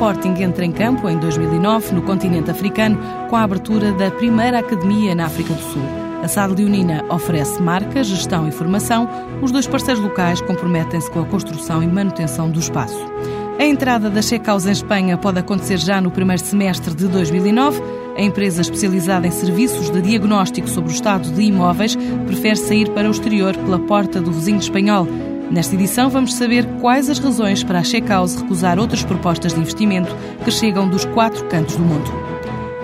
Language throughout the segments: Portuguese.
Sporting entra em campo em 2009 no continente africano com a abertura da primeira academia na África do Sul. A SAD Leonina oferece marca, gestão e formação. Os dois parceiros locais comprometem-se com a construção e manutenção do espaço. A entrada da Checaus em Espanha pode acontecer já no primeiro semestre de 2009. A empresa especializada em serviços de diagnóstico sobre o estado de imóveis prefere sair para o exterior pela porta do vizinho espanhol. Nesta edição vamos saber quais as razões para a Checkhouse recusar outras propostas de investimento que chegam dos quatro cantos do mundo.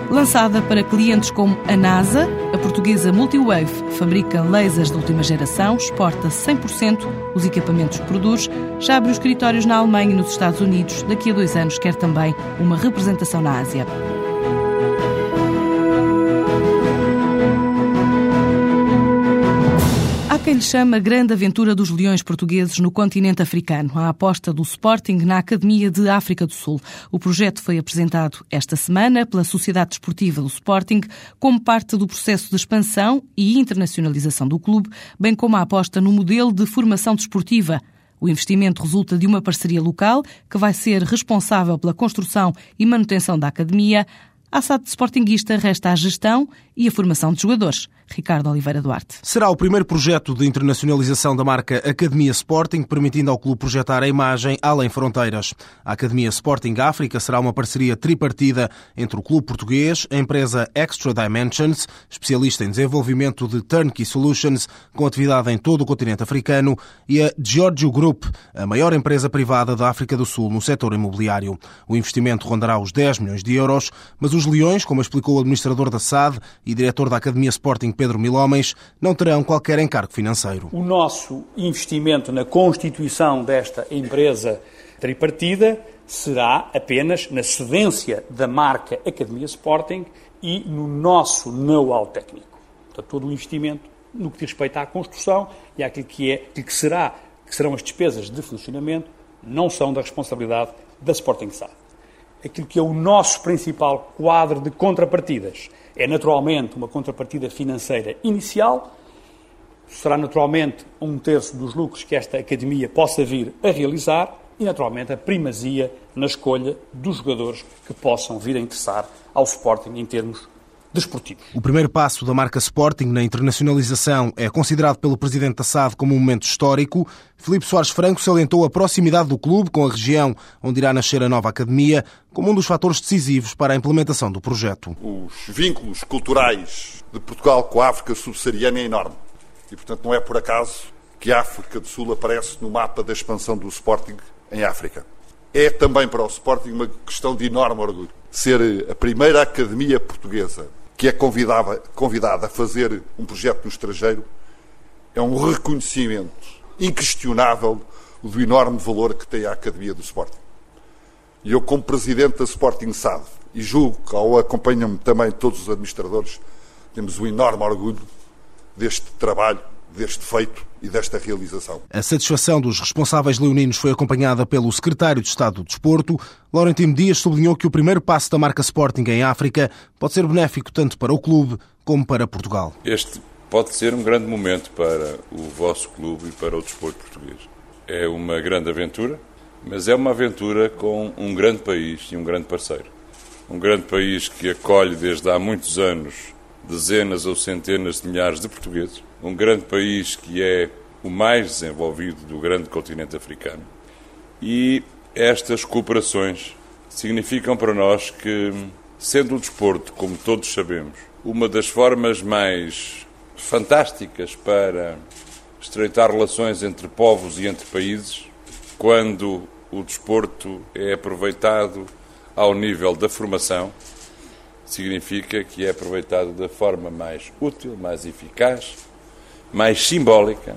Lançada para clientes como a NASA, a portuguesa Multiwave fabrica lasers de última geração, exporta 100% os equipamentos que produz, já abre os escritórios na Alemanha e nos Estados Unidos. Daqui a dois anos quer também uma representação na Ásia. Quem lhe chama Grande Aventura dos Leões Portugueses no continente africano, a aposta do Sporting na Academia de África do Sul. O projeto foi apresentado esta semana pela Sociedade Desportiva do Sporting como parte do processo de expansão e internacionalização do clube, bem como a aposta no modelo de formação desportiva. O investimento resulta de uma parceria local que vai ser responsável pela construção e manutenção da academia. À SAD Sportinguista resta a gestão e a formação de jogadores. Ricardo Oliveira Duarte. Será o primeiro projeto de internacionalização da marca Academia Sporting, permitindo ao clube projetar a imagem além fronteiras. A Academia Sporting África será uma parceria tripartida entre o clube português, a empresa Extra Dimensions, especialista em desenvolvimento de turnkey solutions, com atividade em todo o continente africano, e a Giorgio Group, a maior empresa privada da África do Sul no setor imobiliário. O investimento rondará os 10 milhões de euros, mas os leões, como explicou o administrador da SAD e diretor da Academia Sporting Pedro Milhomens, não terão qualquer encargo financeiro. O nosso investimento na constituição desta empresa tripartida será apenas na cedência da marca Academia Sporting e no nosso know-how técnico. Portanto, todo o investimento no que diz respeito à construção e àquilo que, é, aquilo que, será, que serão as despesas de funcionamento não são da responsabilidade da Sporting SAD. Aquilo que é o nosso principal quadro de contrapartidas é naturalmente uma contrapartida financeira inicial, será naturalmente um terço dos lucros que esta academia possa vir a realizar e naturalmente a primazia na escolha dos jogadores que possam vir a interessar ao Sporting em termos desportivos. O primeiro passo da marca Sporting na internacionalização é considerado pelo presidente da SAD como um momento histórico. Filipe Soares Franco salientou a proximidade do clube com a região onde irá nascer a nova academia como um dos fatores decisivos para a implementação do projeto. Os vínculos culturais de Portugal com a África subsaariana é enorme. E, portanto, não é por acaso que a África do Sul aparece no mapa da expansão do Sporting em África. É também para o Sporting uma questão de enorme orgulho ser a primeira academia portuguesa que é convidada, convidada a fazer um projeto no estrangeiro é um reconhecimento inquestionável do enorme valor que tem a Academia do Sporting. E eu, como presidente da Sporting SAD, e julgo que ao acompanham-me também todos os administradores, temos um enorme orgulho deste trabalho deste feito e desta realização. A satisfação dos responsáveis leoninos foi acompanhada pelo secretário de Estado do Desporto. Laurentino Dias sublinhou que o primeiro passo da marca Sporting em África pode ser benéfico tanto para o clube como para Portugal. Este pode ser um grande momento para o vosso clube e para o desporto português. É uma grande aventura, mas é uma aventura com um grande país e um grande parceiro. Um grande país que acolhe desde há muitos anos dezenas ou centenas de milhares de portugueses um grande país que é o mais desenvolvido do grande continente africano. E estas cooperações significam para nós que, sendo o desporto, como todos sabemos, uma das formas mais fantásticas para estreitar relações entre povos e entre países, quando o desporto é aproveitado ao nível da formação, significa que é aproveitado da forma mais útil, mais eficaz mais simbólica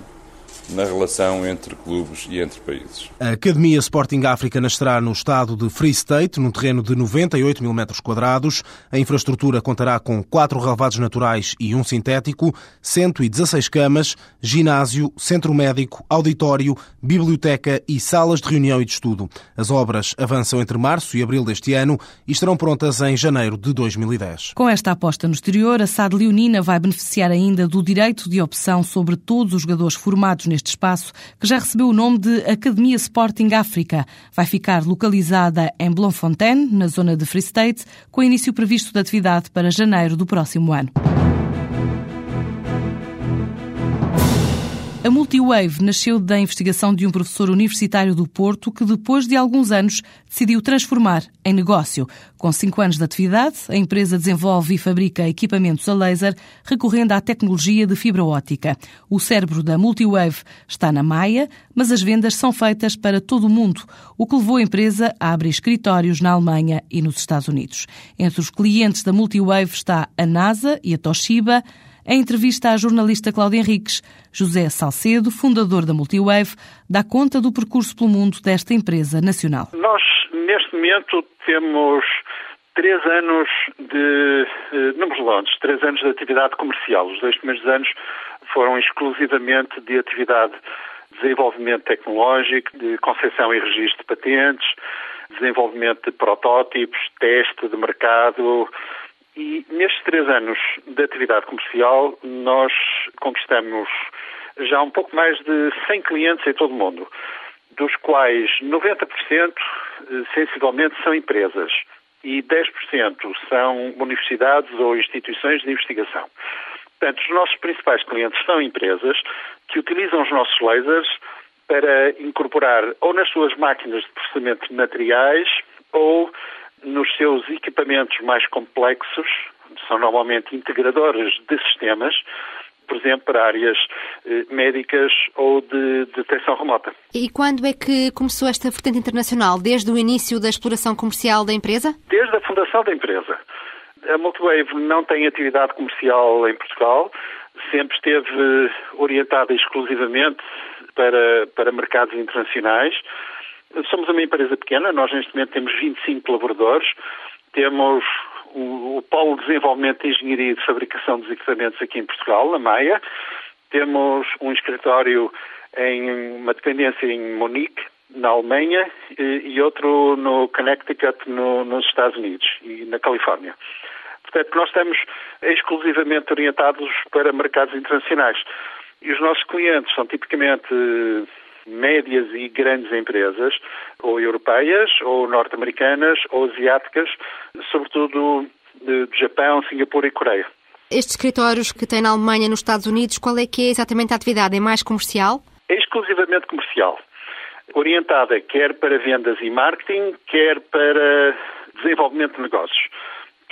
na relação entre clubes e entre países. A Academia Sporting África nascerá no estado de Free State, num terreno de 98 mil metros quadrados. A infraestrutura contará com quatro relevados naturais e um sintético, 116 camas, ginásio, centro médico, auditório, biblioteca e salas de reunião e de estudo. As obras avançam entre março e abril deste ano e estarão prontas em janeiro de 2010. Com esta aposta no exterior, a SAD Leonina vai beneficiar ainda do direito de opção sobre todos os jogadores formados neste deste espaço, que já recebeu o nome de Academia Sporting África. Vai ficar localizada em Bloemfontein, na zona de Free State, com início previsto de atividade para janeiro do próximo ano. A Multiwave nasceu da investigação de um professor universitário do Porto que, depois de alguns anos, decidiu transformar em negócio. Com cinco anos de atividade, a empresa desenvolve e fabrica equipamentos a laser recorrendo à tecnologia de fibra óptica. O cérebro da Multiwave está na Maia, mas as vendas são feitas para todo o mundo, o que levou a empresa a abrir escritórios na Alemanha e nos Estados Unidos. Entre os clientes da Multiwave está a NASA e a Toshiba. Em entrevista à jornalista Cláudia Henriques, José Salcedo, fundador da Multiwave, dá conta do percurso pelo mundo desta empresa nacional. Nós, neste momento, temos três anos de eh, números longe, três anos de atividade comercial. Os dois primeiros anos foram exclusivamente de atividade de desenvolvimento tecnológico, de concessão e registro de patentes, desenvolvimento de protótipos, teste de mercado, e nestes três anos de atividade comercial, nós conquistamos já um pouco mais de 100 clientes em todo o mundo, dos quais 90% eh, sensivelmente são empresas e 10% são universidades ou instituições de investigação. Portanto, os nossos principais clientes são empresas que utilizam os nossos lasers para incorporar ou nas suas máquinas de processamento de materiais ou nos seus equipamentos mais complexos, são normalmente integradores de sistemas, por exemplo, para áreas eh, médicas ou de detecção remota. E quando é que começou esta vertente internacional? Desde o início da exploração comercial da empresa? Desde a fundação da empresa. A Multiwave não tem atividade comercial em Portugal, sempre esteve orientada exclusivamente para, para mercados internacionais. Somos uma empresa pequena, nós neste momento temos 25 colaboradores, temos o, o Polo de Desenvolvimento de Engenharia e de Fabricação dos Equipamentos aqui em Portugal, na Maia, temos um escritório em uma dependência em Munique, na Alemanha, e, e outro no Connecticut, no, nos Estados Unidos e na Califórnia. Portanto, nós estamos exclusivamente orientados para mercados internacionais. E os nossos clientes são tipicamente médias e grandes empresas, ou europeias, ou norte-americanas, ou asiáticas, sobretudo de, Japão, Singapura e Coreia. Estes escritórios que tem na Alemanha e nos Estados Unidos, qual é que é exatamente a atividade? É mais comercial? É exclusivamente comercial. Orientada quer para vendas e marketing, quer para desenvolvimento de negócios.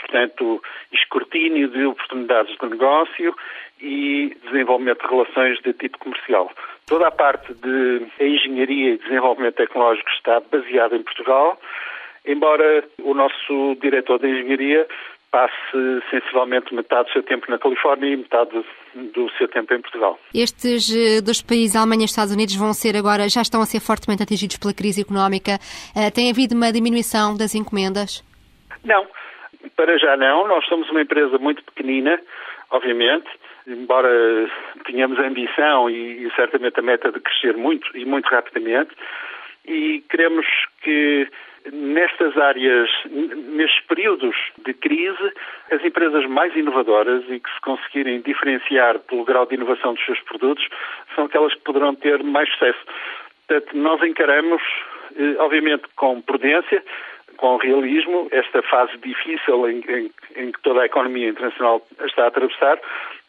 Portanto, escrutínio de oportunidades de negócio e desenvolvimento de relações de tipo comercial. Toda a parte de engenharia e desenvolvimento tecnológico está baseada em Portugal, embora o nosso diretor de engenharia passe sensivelmente metade do seu tempo na Califórnia e metade do seu tempo em Portugal. Estes eh, dois países, Alemanha e Estados Unidos, vão ser agora, já estão a ser fortemente atingidos pela crise económica. Eh, tem havido uma diminuição das encomendas? Não, para já não. Nós somos uma empresa muito pequenina, obviamente, embora tenhamos a ambição e, e certamente a meta de crescer muito e muito rapidamente, e queremos que nestas áreas, nestes períodos de crise, as empresas mais inovadoras e que se conseguirem diferenciar pelo grau de inovação dos seus produtos são aquelas que poderão ter mais sucesso. Portanto, nós encaramos, eh, obviamente, com prudência, com realismo, esta fase difícil em, em, em que toda a economia internacional está a atravessar,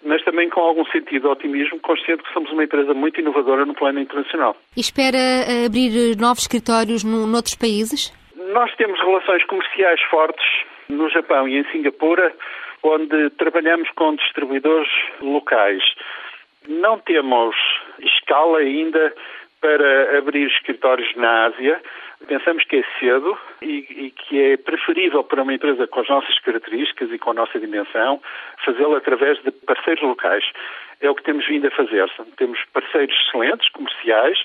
mas também com algum sentido de otimismo, consciente que somos uma empresa muito inovadora no plano internacional. E espera eh, abrir novos escritórios no, noutros países? Nós temos relações comerciais fortes no Japão e em Singapura, onde trabalhamos com distribuidores locais. Não temos escala ainda para abrir escritórios na Ásia. Pensamos que é cedo e, e, que é preferível para uma empresa com as nossas características e com a nossa dimensão fazê-lo através de parceiros locais. É o que temos vindo a fazer. Temos parceiros excelentes, comerciais,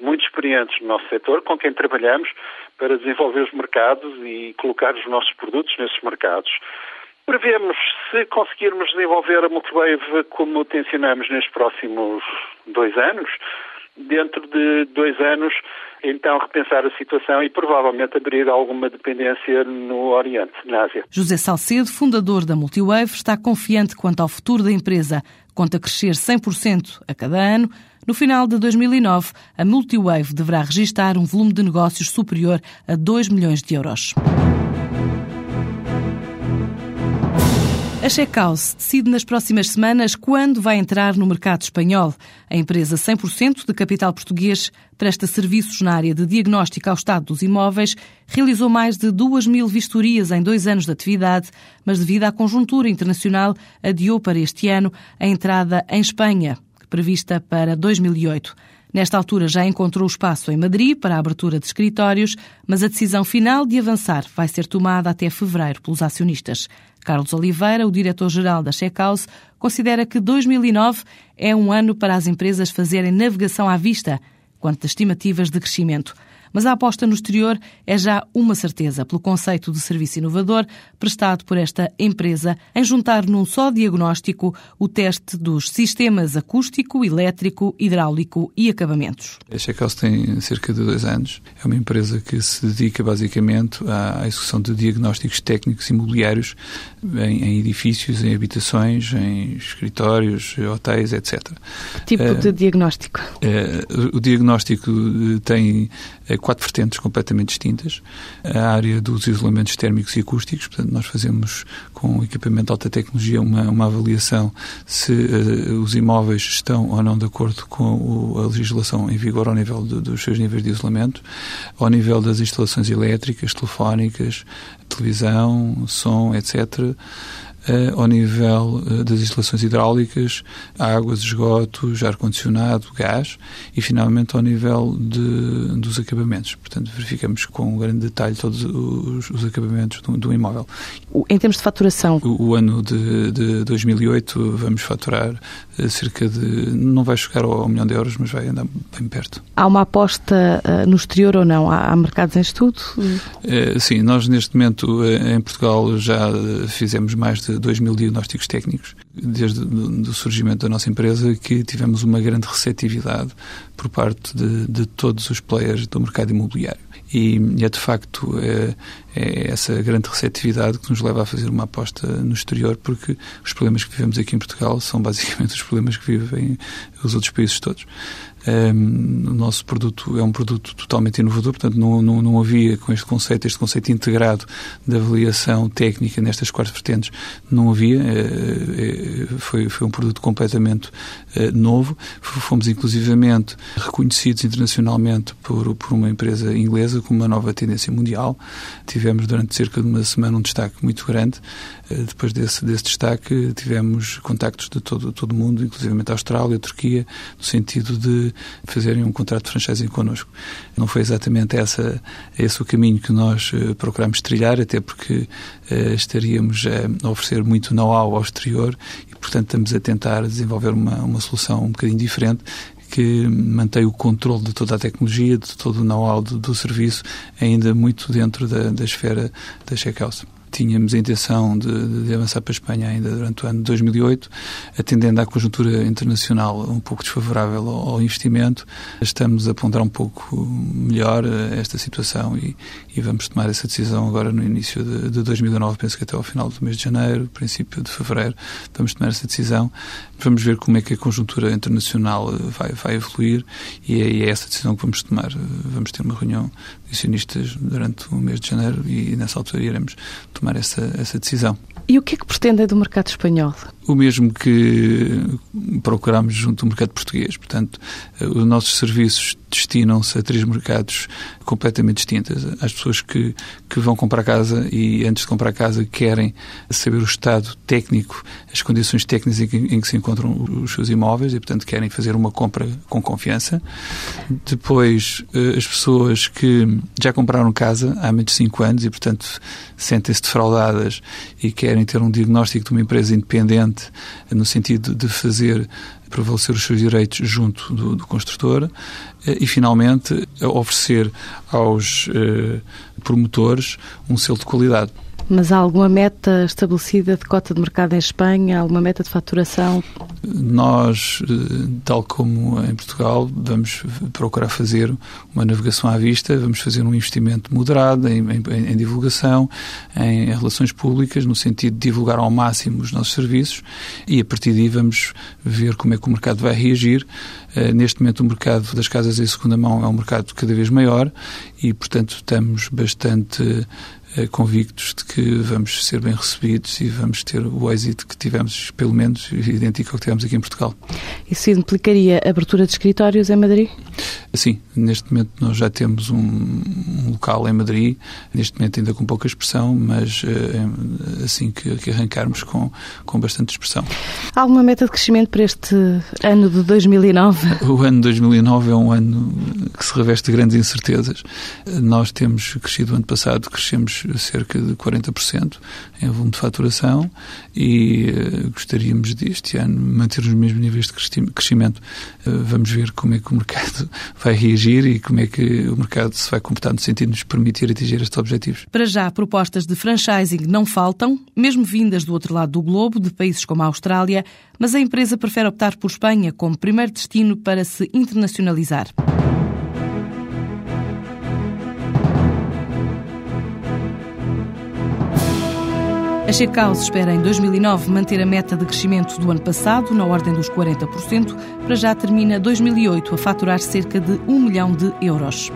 muito experientes no nosso setor, com quem trabalhamos para desenvolver os mercados e colocar os nossos produtos nesses mercados. Prevemos, se conseguirmos desenvolver a Multiwave como tensionamos nestes próximos dois anos, dentro de dois anos, então repensar a situação e provavelmente abrir alguma dependência no Oriente, na Ásia. José Salcedo, fundador da Multiwave, está confiante quanto ao futuro da empresa. conta crescer 100% a cada ano. No final de 2009, a Multiwave deverá registrar um volume de negócios superior a 2 milhões de euros. A Checkhouse decide nas próximas semanas quando vai entrar no mercado espanhol. A empresa 100% de capital português presta serviços na área de diagnóstico ao estado dos imóveis, realizou mais de 2 mil vistorias em dois anos de atividade, mas devido à conjuntura internacional, adiou para este ano a entrada em Espanha, prevista para 2008. Nesta altura já encontrou espaço em Madrid para a abertura de escritórios, mas a decisão final de avançar vai ser tomada até fevereiro pelos acionistas. Carlos Oliveira, o diretor-geral da Checkhouse, considera que 2009 é um ano para as empresas fazerem navegação à vista quanto às estimativas de crescimento mas a aposta no exterior é já uma certeza pelo conceito de serviço inovador prestado por esta empresa em juntar num só diagnóstico o teste dos sistemas acústico, elétrico, hidráulico e acabamentos. A Checkhouse tem cerca de dois anos. É uma empresa que se dedica basicamente à execução de diagnósticos técnicos imobiliários em, em edifícios, em habitações, em escritórios, hotéis, etc. Que tipo uh, de diagnóstico? Uh, o diagnóstico eh, tem quatro vertentes completamente distintas. A área dos isolamentos térmicos e acústicos, portanto, nós fazemos com equipamento de alta tecnologia uma, uma avaliação se uh, os imóveis estão ou não de acordo com o, a legislação em vigor ao nível de, dos seus níveis de isolamento, ao nível das instalações elétricas, telefónicas, televisão, som, etc ao nível uh, das instalações hidráulicas, águas, esgotos, ar-condicionado, gás e, finalmente, ao nível de, dos acabamentos. Portanto, verificamos com grande detalhe todos os, os acabamentos do, do, imóvel. Em termos de faturação? O, o ano de, de, 2008 vamos faturar uh, cerca de... não vai chegar ao, ao, milhão de euros, mas vai andar bem perto. Há uma aposta no exterior ou não? Há, há mercados em estudo? sim, nós neste momento em Portugal já fizemos mais de de 2 mil diagnósticos técnicos, desde o surgimento da nossa empresa, que tivemos uma grande receptividade por parte de, de todos os players do mercado imobiliário. E, e é de facto é, é, essa grande receptividade que nos leva a fazer uma aposta no exterior, porque os problemas que vivemos aqui em Portugal são basicamente os problemas que vivem os outros países todos. Um, o nosso produto é um produto totalmente inovador, portanto não, não, não havia com este conceito, este conceito integrado de avaliação técnica nestas quatro vertentes, não havia, é, é, foi, foi um produto completamente é, novo, fomos inclusivamente reconhecidos internacionalmente por, por uma empresa inglesa como uma nova tendência mundial, tivemos durante cerca de uma semana um destaque muito grande, depois desse, desse destaque tivemos contactos de todo, todo o mundo, inclusivamente a Austrália, a Turquia, no sentido de fazerem um contrato de franchising connosco. Não foi exatamente essa, esse o caminho que nós uh, procuramos trilhar, até porque uh, estaríamos a oferecer muito know-how ao exterior e, portanto, estamos a tentar desenvolver uma, uma solução um bocadinho diferente que mantém o controle de toda a tecnologia, de todo o know-how do, do, serviço, ainda muito dentro da, da esfera da Checkhouse tínhamos a intenção de, de, avançar para a Espanha ainda durante o ano de 2008, atendendo à conjuntura internacional um pouco desfavorável ao, ao investimento, estamos a ponderar um pouco melhor eh, esta situação e, e, vamos tomar essa decisão agora no início de, de 2009, penso que até ao final do mês de janeiro, princípio de fevereiro, vamos tomar essa decisão. Vamos ver como é que a conjuntura internacional eh, vai, vai evoluir e é, é essa decisão que vamos tomar. Vamos ter uma reunião de acionistas durante o mês de janeiro e nessa altura iremos tomar essa, essa decisão. E o que é que pretendem do mercado espanhol? O mesmo que procuramos junto do mercado português. Portanto, os nossos serviços destinam-se a três mercados completamente distintos. As pessoas que, que vão comprar casa e, antes de comprar casa, querem saber o estado técnico, as condições técnicas em que, em que se encontram os seus imóveis e, portanto, querem fazer uma compra com confiança. Depois, eh, as pessoas que já compraram casa há menos de cinco anos e, portanto, sentem-se defraudadas e querem ter um diagnóstico de uma empresa independente no sentido de fazer prevalecer os seus direitos junto do, do construtor eh, e, finalmente, oferecer aos eh, promotores um selo de qualidade. Mas há alguma meta estabelecida de cota de mercado em Espanha? Alguma meta de faturação? Nós, eh, tal como em Portugal, vamos procurar fazer uma navegação à vista, vamos fazer um investimento moderado em, em, em divulgação, em, relações públicas, no sentido de divulgar ao máximo os nossos serviços e a partir daí vamos ver como é que o mercado vai reagir. Uh, neste momento o mercado das casas em segunda mão é um mercado cada vez maior e, portanto, estamos bastante eh, convictos de que vamos ser bem recebidos e vamos ter o êxito que tivemos, pelo menos, idêntico ao que tivemos aqui em Portugal. Isso implicaria abertura de escritórios em Madrid? Sim, neste momento nós já temos um, um local em Madrid, neste momento ainda com pouca expressão, mas uh, assim que, que, arrancarmos com, com bastante expressão. Há alguma meta de crescimento para este ano de 2009? O ano de 2009 é um ano que se reveste de grandes incertezas. Nós temos crescido ano passado, crescemos cerca de 40% em volume de faturação e uh, gostaríamos deste ano manter os mesmos níveis de crescimento. Uh, vamos ver como é que o mercado vai reagir e como é que o mercado se vai comportar no sentido de nos permitir atingir estes objetivos. Para já, propostas de franchising não faltam, mesmo vindas do outro lado do globo, de países como a Austrália, mas a empresa prefere optar por Espanha como primeiro destino para se internacionalizar. A Checaus espera em 2009 manter a meta de crescimento do ano passado, na ordem dos 40%, para já termina 2008 a faturar cerca de 1 milhão de euros.